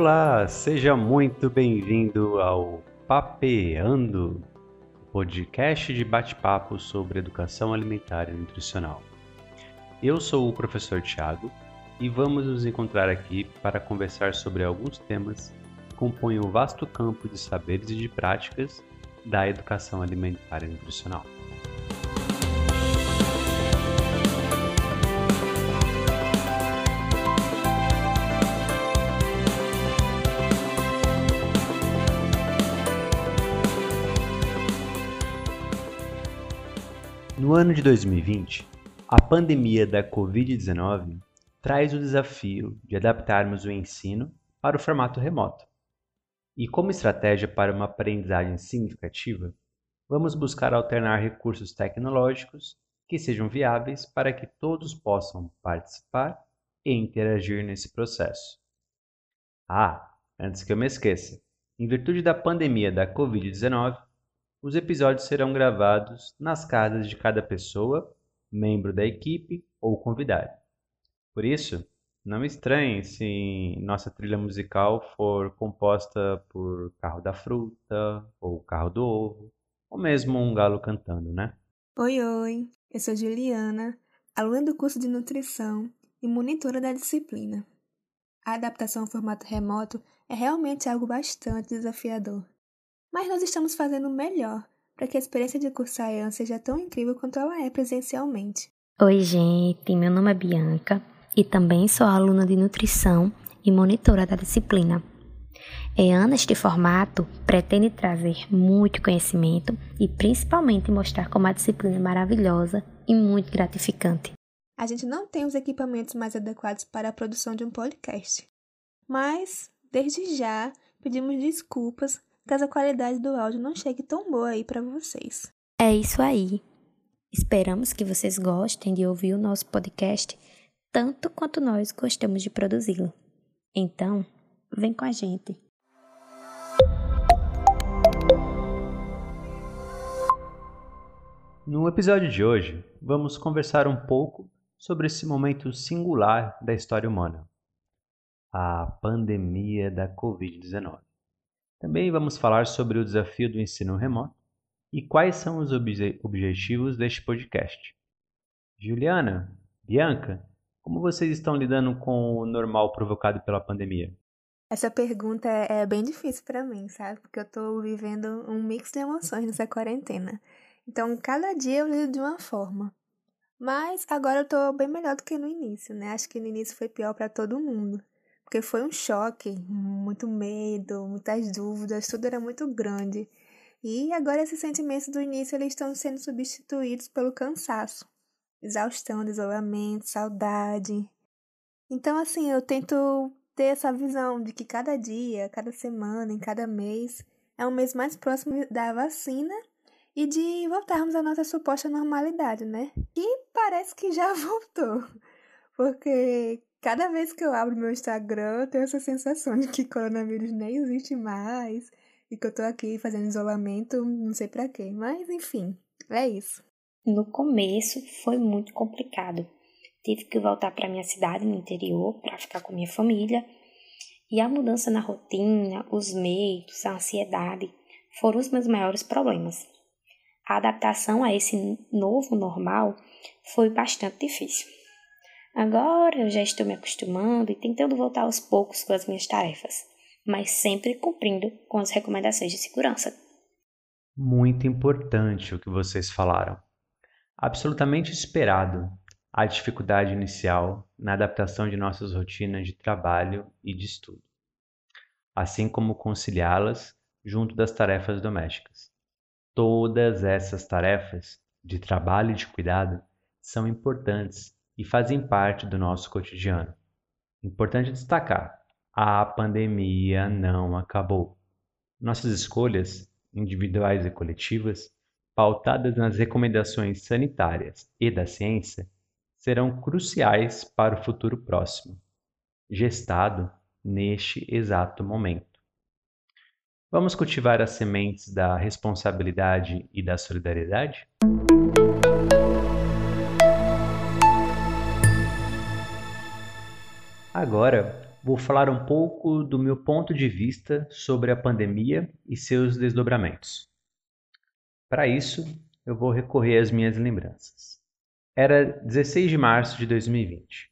Olá, seja muito bem-vindo ao Papeando, podcast de bate-papo sobre educação alimentar e nutricional. Eu sou o professor Tiago e vamos nos encontrar aqui para conversar sobre alguns temas que compõem o vasto campo de saberes e de práticas da educação alimentar e nutricional. No ano de 2020, a pandemia da Covid-19 traz o desafio de adaptarmos o ensino para o formato remoto. E como estratégia para uma aprendizagem significativa, vamos buscar alternar recursos tecnológicos que sejam viáveis para que todos possam participar e interagir nesse processo. Ah, antes que eu me esqueça, em virtude da pandemia da Covid-19, os episódios serão gravados nas casas de cada pessoa, membro da equipe ou convidado. Por isso, não estranhe se nossa trilha musical for composta por Carro da Fruta, ou Carro do Ovo, ou mesmo um galo cantando, né? Oi, oi! Eu sou Juliana, aluna do curso de nutrição e monitora da disciplina. A adaptação ao formato remoto é realmente algo bastante desafiador mas nós estamos fazendo o melhor para que a experiência de cursar EAN seja tão incrível quanto ela é presencialmente. Oi, gente, meu nome é Bianca e também sou aluna de nutrição e monitora da disciplina. EAN, neste formato, pretende trazer muito conhecimento e principalmente mostrar como a disciplina é maravilhosa e muito gratificante. A gente não tem os equipamentos mais adequados para a produção de um podcast, mas, desde já, pedimos desculpas caso a qualidade do áudio não chegue tão boa aí para vocês. É isso aí. Esperamos que vocês gostem de ouvir o nosso podcast tanto quanto nós gostamos de produzi-lo. Então, vem com a gente. No episódio de hoje, vamos conversar um pouco sobre esse momento singular da história humana a pandemia da Covid-19. Também vamos falar sobre o desafio do ensino remoto e quais são os obje objetivos deste podcast. Juliana, Bianca, como vocês estão lidando com o normal provocado pela pandemia? Essa pergunta é bem difícil para mim, sabe? Porque eu tô vivendo um mix de emoções nessa quarentena. Então, cada dia eu lido de uma forma. Mas agora eu tô bem melhor do que no início, né? Acho que no início foi pior para todo mundo porque foi um choque, muito medo, muitas dúvidas, tudo era muito grande. E agora esses sentimentos do início eles estão sendo substituídos pelo cansaço, exaustão, isolamento, saudade. Então assim, eu tento ter essa visão de que cada dia, cada semana, em cada mês é um mês mais próximo da vacina e de voltarmos à nossa suposta normalidade, né? E parece que já voltou. Porque Cada vez que eu abro meu Instagram, eu tenho essa sensação de que coronavírus nem existe mais e que eu tô aqui fazendo isolamento, não sei para quê. Mas enfim, é isso. No começo foi muito complicado. Tive que voltar para minha cidade no interior para ficar com minha família. E a mudança na rotina, os medos, a ansiedade foram os meus maiores problemas. A adaptação a esse novo normal foi bastante difícil. Agora eu já estou me acostumando e tentando voltar aos poucos com as minhas tarefas, mas sempre cumprindo com as recomendações de segurança. Muito importante o que vocês falaram. Absolutamente esperado a dificuldade inicial na adaptação de nossas rotinas de trabalho e de estudo, assim como conciliá-las junto das tarefas domésticas. Todas essas tarefas de trabalho e de cuidado são importantes e fazem parte do nosso cotidiano. Importante destacar: a pandemia não acabou. Nossas escolhas, individuais e coletivas, pautadas nas recomendações sanitárias e da ciência, serão cruciais para o futuro próximo, gestado neste exato momento. Vamos cultivar as sementes da responsabilidade e da solidariedade? Agora, vou falar um pouco do meu ponto de vista sobre a pandemia e seus desdobramentos. Para isso, eu vou recorrer às minhas lembranças. Era 16 de março de 2020,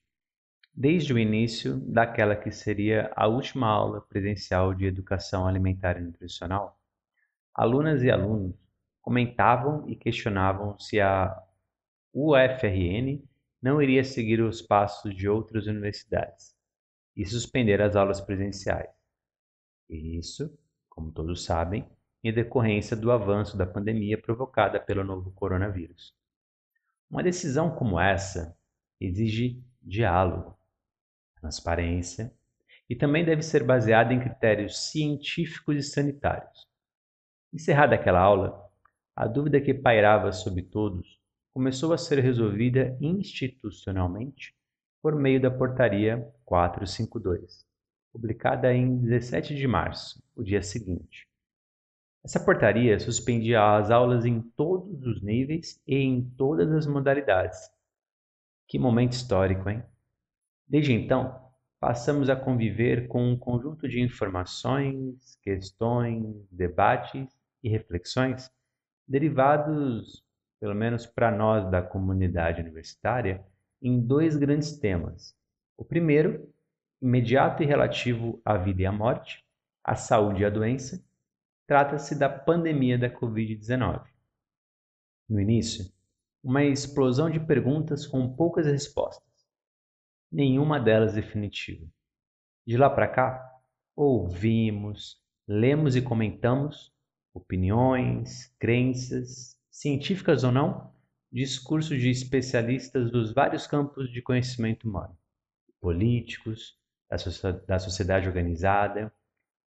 desde o início daquela que seria a última aula presencial de educação alimentar e nutricional. Alunas e alunos comentavam e questionavam se a UFRN não iria seguir os passos de outras universidades e suspender as aulas presenciais. Isso, como todos sabem, em decorrência do avanço da pandemia provocada pelo novo coronavírus. Uma decisão como essa exige diálogo, transparência e também deve ser baseada em critérios científicos e sanitários. Encerrada aquela aula, a dúvida que pairava sobre todos começou a ser resolvida institucionalmente por meio da Portaria 452, publicada em 17 de março, o dia seguinte. Essa portaria suspendia as aulas em todos os níveis e em todas as modalidades. Que momento histórico, hein? Desde então, passamos a conviver com um conjunto de informações, questões, debates e reflexões derivados, pelo menos para nós da comunidade universitária, em dois grandes temas. O primeiro, imediato e relativo à vida e à morte, à saúde e à doença, trata-se da pandemia da Covid-19. No início, uma explosão de perguntas com poucas respostas, nenhuma delas definitiva. De lá para cá, ouvimos, lemos e comentamos opiniões, crenças, científicas ou não, discursos de especialistas dos vários campos de conhecimento humano, políticos, da sociedade organizada,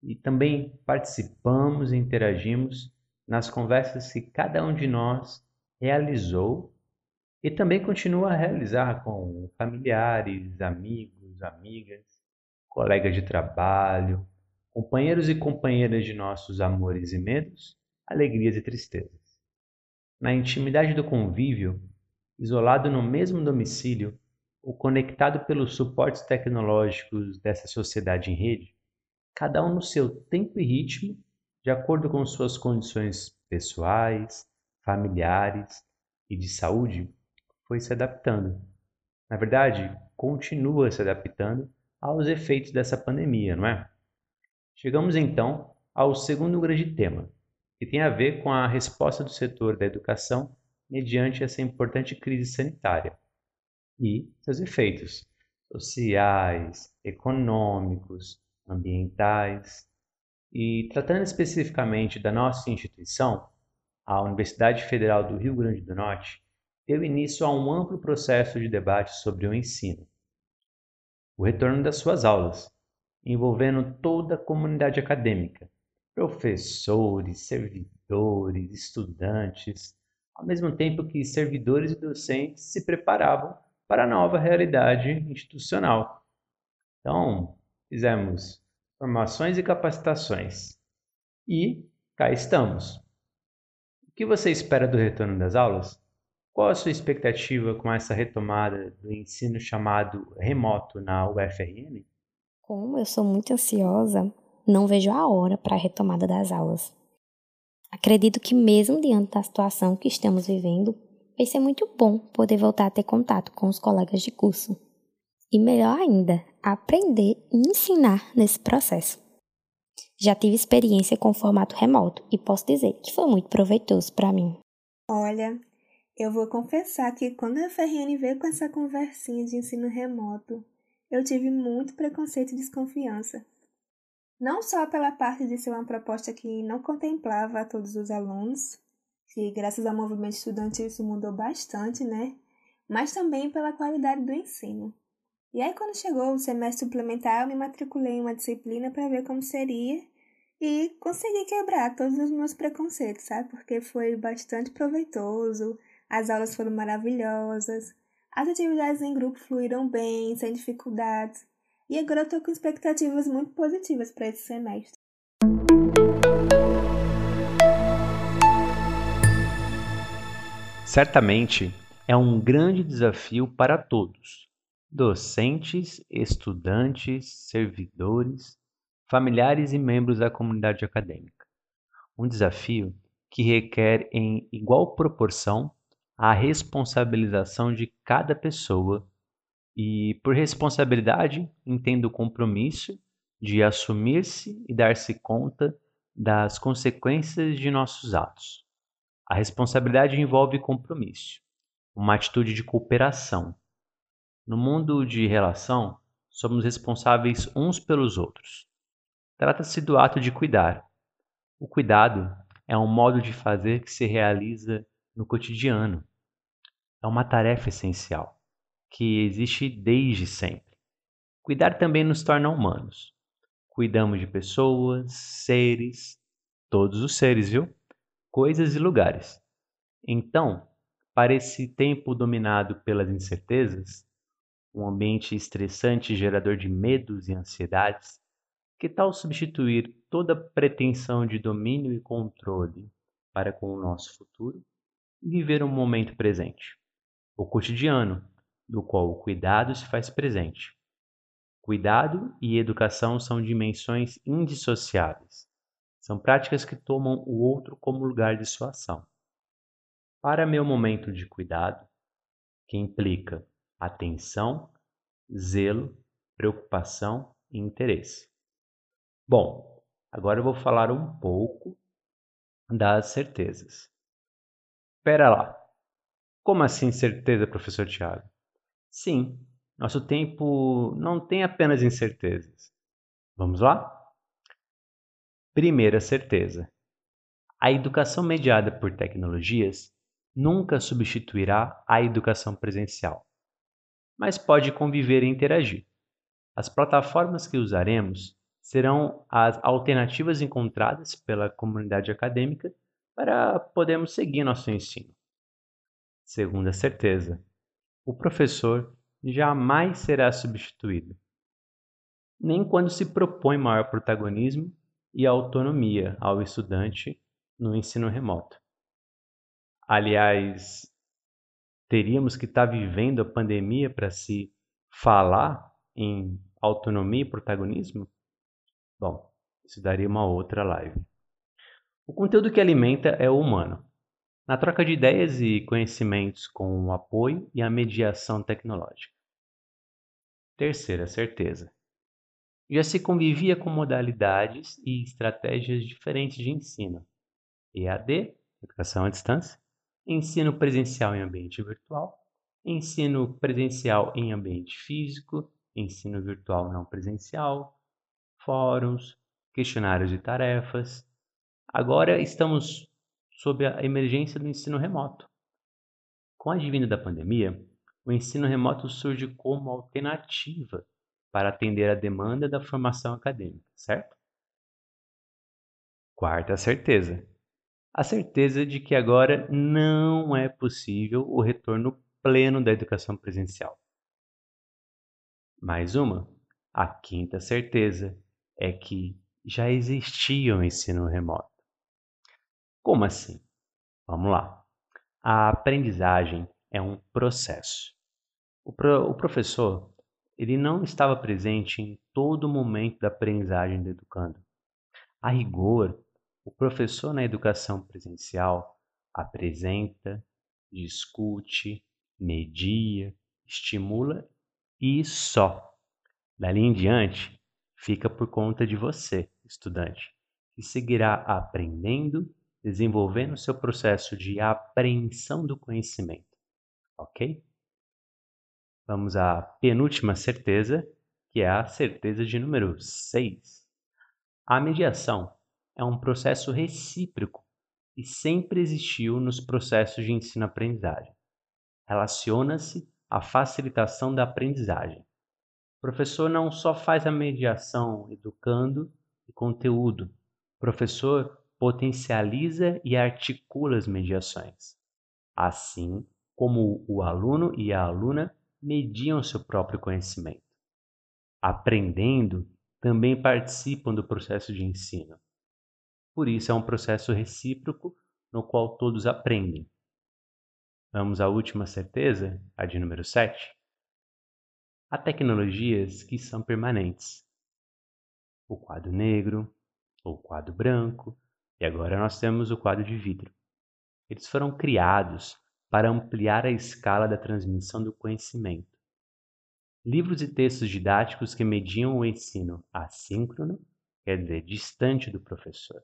e também participamos e interagimos nas conversas que cada um de nós realizou e também continua a realizar com familiares, amigos, amigas, colegas de trabalho, companheiros e companheiras de nossos amores e medos, alegrias e tristezas. Na intimidade do convívio, isolado no mesmo domicílio ou conectado pelos suportes tecnológicos dessa sociedade em rede, cada um no seu tempo e ritmo, de acordo com suas condições pessoais, familiares e de saúde, foi se adaptando. Na verdade, continua se adaptando aos efeitos dessa pandemia, não é? Chegamos então ao segundo grande tema, que tem a ver com a resposta do setor da educação mediante essa importante crise sanitária e seus efeitos sociais, econômicos, ambientais. E tratando especificamente da nossa instituição, a Universidade Federal do Rio Grande do Norte deu início a um amplo processo de debate sobre o ensino. O retorno das suas aulas, envolvendo toda a comunidade acadêmica, professores, servidores, estudantes, ao mesmo tempo que servidores e docentes se preparavam para a nova realidade institucional. Então, fizemos formações e capacitações. E cá estamos. O que você espera do retorno das aulas? Qual a sua expectativa com essa retomada do ensino chamado remoto na UFRN? Como eu sou muito ansiosa, não vejo a hora para a retomada das aulas. Acredito que, mesmo diante da situação que estamos vivendo, vai ser muito bom poder voltar a ter contato com os colegas de curso. E melhor ainda, aprender e ensinar nesse processo. Já tive experiência com o formato remoto e posso dizer que foi muito proveitoso para mim. Olha, eu vou confessar que quando a FRN veio com essa conversinha de ensino remoto, eu tive muito preconceito e desconfiança. Não só pela parte de ser uma proposta que não contemplava todos os alunos, que graças ao movimento estudantil isso mudou bastante, né? Mas também pela qualidade do ensino. E aí, quando chegou o semestre suplementar, eu me matriculei em uma disciplina para ver como seria e consegui quebrar todos os meus preconceitos, sabe? Porque foi bastante proveitoso, as aulas foram maravilhosas, as atividades em grupo fluíram bem, sem dificuldades, e agora eu tô com expectativas muito positivas para esse semestre. Certamente é um grande desafio para todos docentes, estudantes, servidores, familiares e membros da comunidade acadêmica. Um desafio que requer em igual proporção a responsabilização de cada pessoa e, por responsabilidade, entendo o compromisso de assumir-se e dar-se conta das consequências de nossos atos. A responsabilidade envolve compromisso, uma atitude de cooperação. No mundo de relação, somos responsáveis uns pelos outros. Trata-se do ato de cuidar. O cuidado é um modo de fazer que se realiza no cotidiano. É uma tarefa essencial, que existe desde sempre. Cuidar também nos torna humanos. Cuidamos de pessoas, seres, todos os seres, viu? Coisas e lugares. Então, para esse tempo dominado pelas incertezas, um ambiente estressante gerador de medos e ansiedades, que tal substituir toda pretensão de domínio e controle para com o nosso futuro e viver o um momento presente, o cotidiano, do qual o cuidado se faz presente? Cuidado e educação são dimensões indissociáveis. São práticas que tomam o outro como lugar de sua ação. Para meu momento de cuidado, que implica atenção, zelo, preocupação e interesse. Bom, agora eu vou falar um pouco das certezas. Espera lá. Como assim certeza, professor Tiago? Sim, nosso tempo não tem apenas incertezas. Vamos lá? Primeira certeza: a educação mediada por tecnologias nunca substituirá a educação presencial, mas pode conviver e interagir. As plataformas que usaremos serão as alternativas encontradas pela comunidade acadêmica para podermos seguir nosso ensino. Segunda certeza: o professor jamais será substituído, nem quando se propõe maior protagonismo e autonomia ao estudante no ensino remoto. Aliás, teríamos que estar vivendo a pandemia para se falar em autonomia e protagonismo? Bom, isso daria uma outra live. O conteúdo que alimenta é o humano, na troca de ideias e conhecimentos com o apoio e a mediação tecnológica. Terceira certeza. Já se convivia com modalidades e estratégias diferentes de ensino. EAD, educação à distância, ensino presencial em ambiente virtual, ensino presencial em ambiente físico, ensino virtual não presencial, fóruns, questionários de tarefas. Agora estamos sob a emergência do ensino remoto. Com a advinda da pandemia, o ensino remoto surge como alternativa para atender a demanda da formação acadêmica, certo? Quarta certeza. A certeza de que agora não é possível o retorno pleno da educação presencial. Mais uma. A quinta certeza é que já existia o ensino remoto. Como assim? Vamos lá. A aprendizagem é um processo. O, pro, o professor ele não estava presente em todo momento da aprendizagem do educando. A rigor, o professor na educação presencial apresenta, discute, media, estimula e só. Dali em diante, fica por conta de você, estudante, que seguirá aprendendo, desenvolvendo seu processo de apreensão do conhecimento. Ok? Vamos à penúltima certeza, que é a certeza de número 6. A mediação é um processo recíproco e sempre existiu nos processos de ensino-aprendizagem. Relaciona-se à facilitação da aprendizagem professor não só faz a mediação educando e conteúdo, o professor potencializa e articula as mediações, assim como o aluno e a aluna mediam seu próprio conhecimento. Aprendendo, também participam do processo de ensino. Por isso é um processo recíproco no qual todos aprendem. Vamos à última certeza, a de número 7? há tecnologias que são permanentes. O quadro negro, o quadro branco, e agora nós temos o quadro de vidro. Eles foram criados para ampliar a escala da transmissão do conhecimento. Livros e textos didáticos que mediam o ensino assíncrono, quer dizer, distante do professor.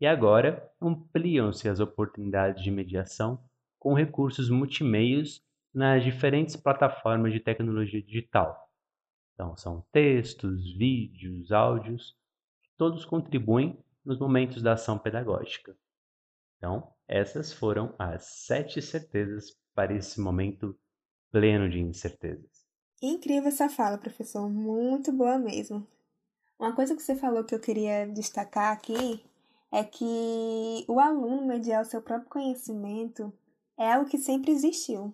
E agora ampliam-se as oportunidades de mediação com recursos multimeios nas diferentes plataformas de tecnologia digital. Então, são textos, vídeos, áudios, que todos contribuem nos momentos da ação pedagógica. Então, essas foram as sete certezas para esse momento pleno de incertezas. Incrível essa fala, professor. Muito boa mesmo. Uma coisa que você falou que eu queria destacar aqui é que o aluno mediar o seu próprio conhecimento é algo que sempre existiu.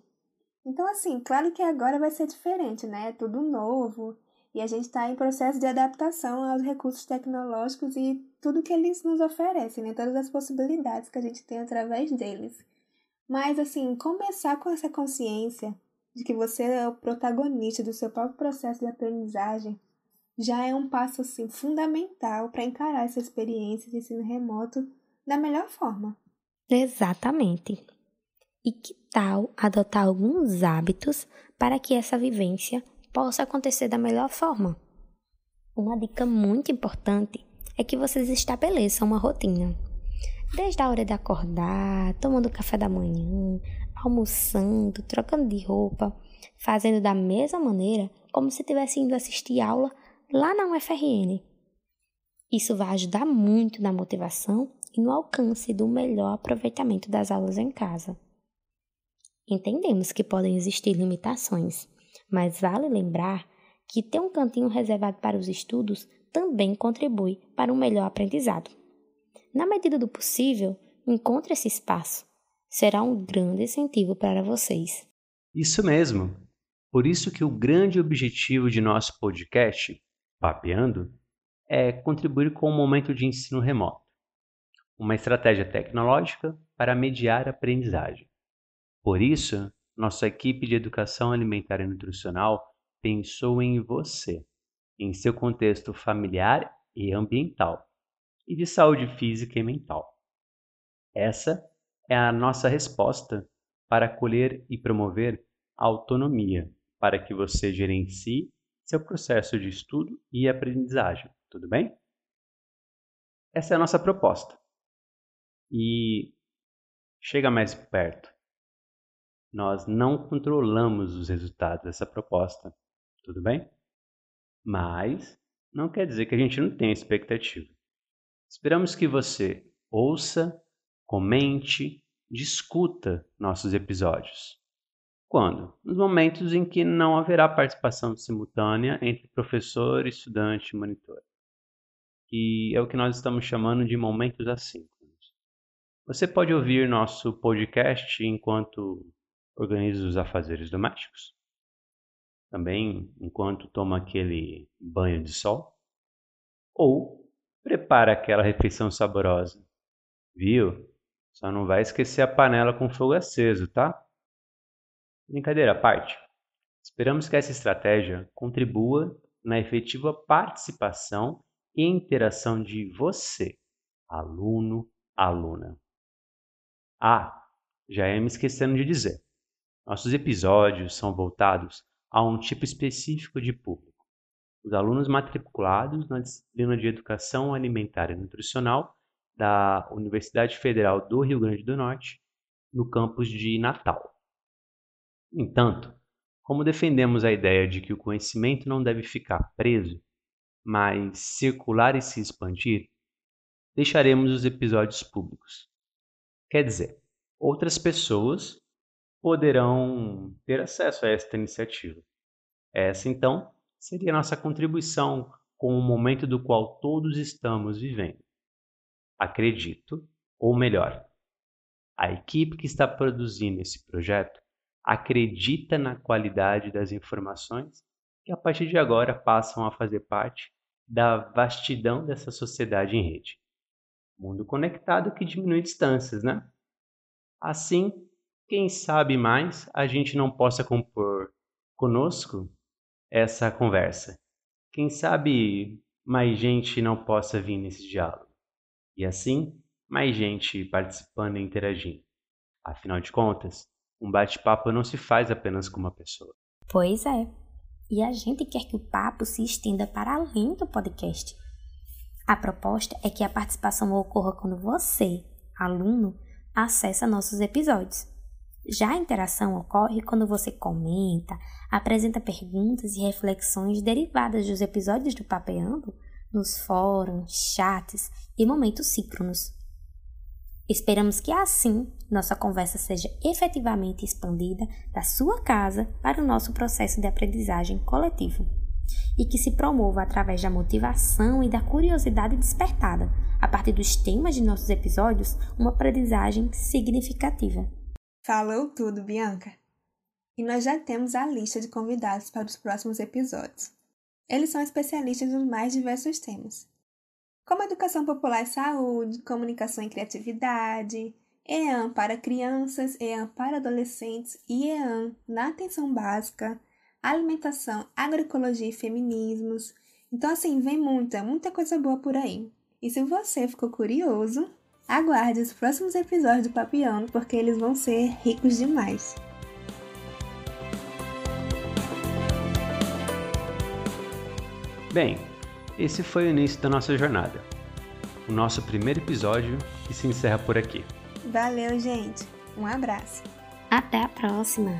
Então, assim, claro que agora vai ser diferente, né? É tudo novo e a gente está em processo de adaptação aos recursos tecnológicos e tudo que eles nos oferecem, né? Todas as possibilidades que a gente tem através deles. Mas, assim, começar com essa consciência de que você é o protagonista do seu próprio processo de aprendizagem já é um passo, assim, fundamental para encarar essa experiência de ensino remoto da melhor forma. Exatamente. E que tal adotar alguns hábitos para que essa vivência possa acontecer da melhor forma? Uma dica muito importante é que vocês estabeleçam uma rotina. Desde a hora de acordar, tomando café da manhã, almoçando, trocando de roupa, fazendo da mesma maneira como se estivesse indo assistir aula lá na UFRN. Isso vai ajudar muito na motivação e no alcance do melhor aproveitamento das aulas em casa. Entendemos que podem existir limitações, mas vale lembrar que ter um cantinho reservado para os estudos também contribui para um melhor aprendizado. Na medida do possível, encontre esse espaço. Será um grande incentivo para vocês. Isso mesmo. Por isso que o grande objetivo de nosso podcast, Papeando, é contribuir com o momento de ensino remoto. Uma estratégia tecnológica para mediar a aprendizagem. Por isso, nossa equipe de educação alimentar e nutricional pensou em você em seu contexto familiar e ambiental, e de saúde física e mental. Essa é a nossa resposta para acolher e promover a autonomia para que você gerencie seu processo de estudo e aprendizagem, tudo bem? Essa é a nossa proposta. E chega mais perto. Nós não controlamos os resultados dessa proposta, tudo bem? Mas não quer dizer que a gente não tenha expectativa. Esperamos que você ouça, comente, discuta nossos episódios. Quando? Nos momentos em que não haverá participação simultânea entre professor, estudante e monitor. E é o que nós estamos chamando de momentos assíncronos. Você pode ouvir nosso podcast enquanto organiza os afazeres domésticos também enquanto toma aquele banho de sol, ou prepara aquela refeição saborosa. Viu? Só não vai esquecer a panela com fogo aceso, tá? Brincadeira à parte. Esperamos que essa estratégia contribua na efetiva participação e interação de você, aluno, aluna. Ah, já ia me esquecendo de dizer. Nossos episódios são voltados a um tipo específico de público. Os alunos matriculados na disciplina de Educação Alimentar e Nutricional da Universidade Federal do Rio Grande do Norte, no campus de Natal. No entanto, como defendemos a ideia de que o conhecimento não deve ficar preso, mas circular e se expandir, deixaremos os episódios públicos. Quer dizer, outras pessoas poderão ter acesso a esta iniciativa. Essa, então, seria nossa contribuição com o momento do qual todos estamos vivendo. Acredito, ou melhor, a equipe que está produzindo esse projeto acredita na qualidade das informações que a partir de agora passam a fazer parte da vastidão dessa sociedade em rede. Mundo conectado que diminui distâncias, né? Assim, quem sabe mais a gente não possa compor conosco essa conversa. Quem sabe mais gente não possa vir nesse diálogo. E assim, mais gente participando e interagindo. Afinal de contas, um bate-papo não se faz apenas com uma pessoa. Pois é. E a gente quer que o papo se estenda para além do podcast. A proposta é que a participação ocorra quando você, aluno, acessa nossos episódios. Já a interação ocorre quando você comenta, apresenta perguntas e reflexões derivadas dos episódios do Papeando nos fóruns, chats e momentos síncronos. Esperamos que assim nossa conversa seja efetivamente expandida da sua casa para o nosso processo de aprendizagem coletivo e que se promova através da motivação e da curiosidade despertada, a partir dos temas de nossos episódios, uma aprendizagem significativa. Falou tudo, Bianca! E nós já temos a lista de convidados para os próximos episódios. Eles são especialistas nos mais diversos temas, como educação popular e saúde, comunicação e criatividade, EAN para crianças, EAN para adolescentes e EAN na atenção básica, alimentação, agroecologia e feminismos. Então, assim, vem muita, muita coisa boa por aí. E se você ficou curioso, aguarde os próximos episódios do Papiano, porque eles vão ser ricos demais. Bem, esse foi o início da nossa jornada. O nosso primeiro episódio que se encerra por aqui. Valeu, gente. Um abraço. Até a próxima.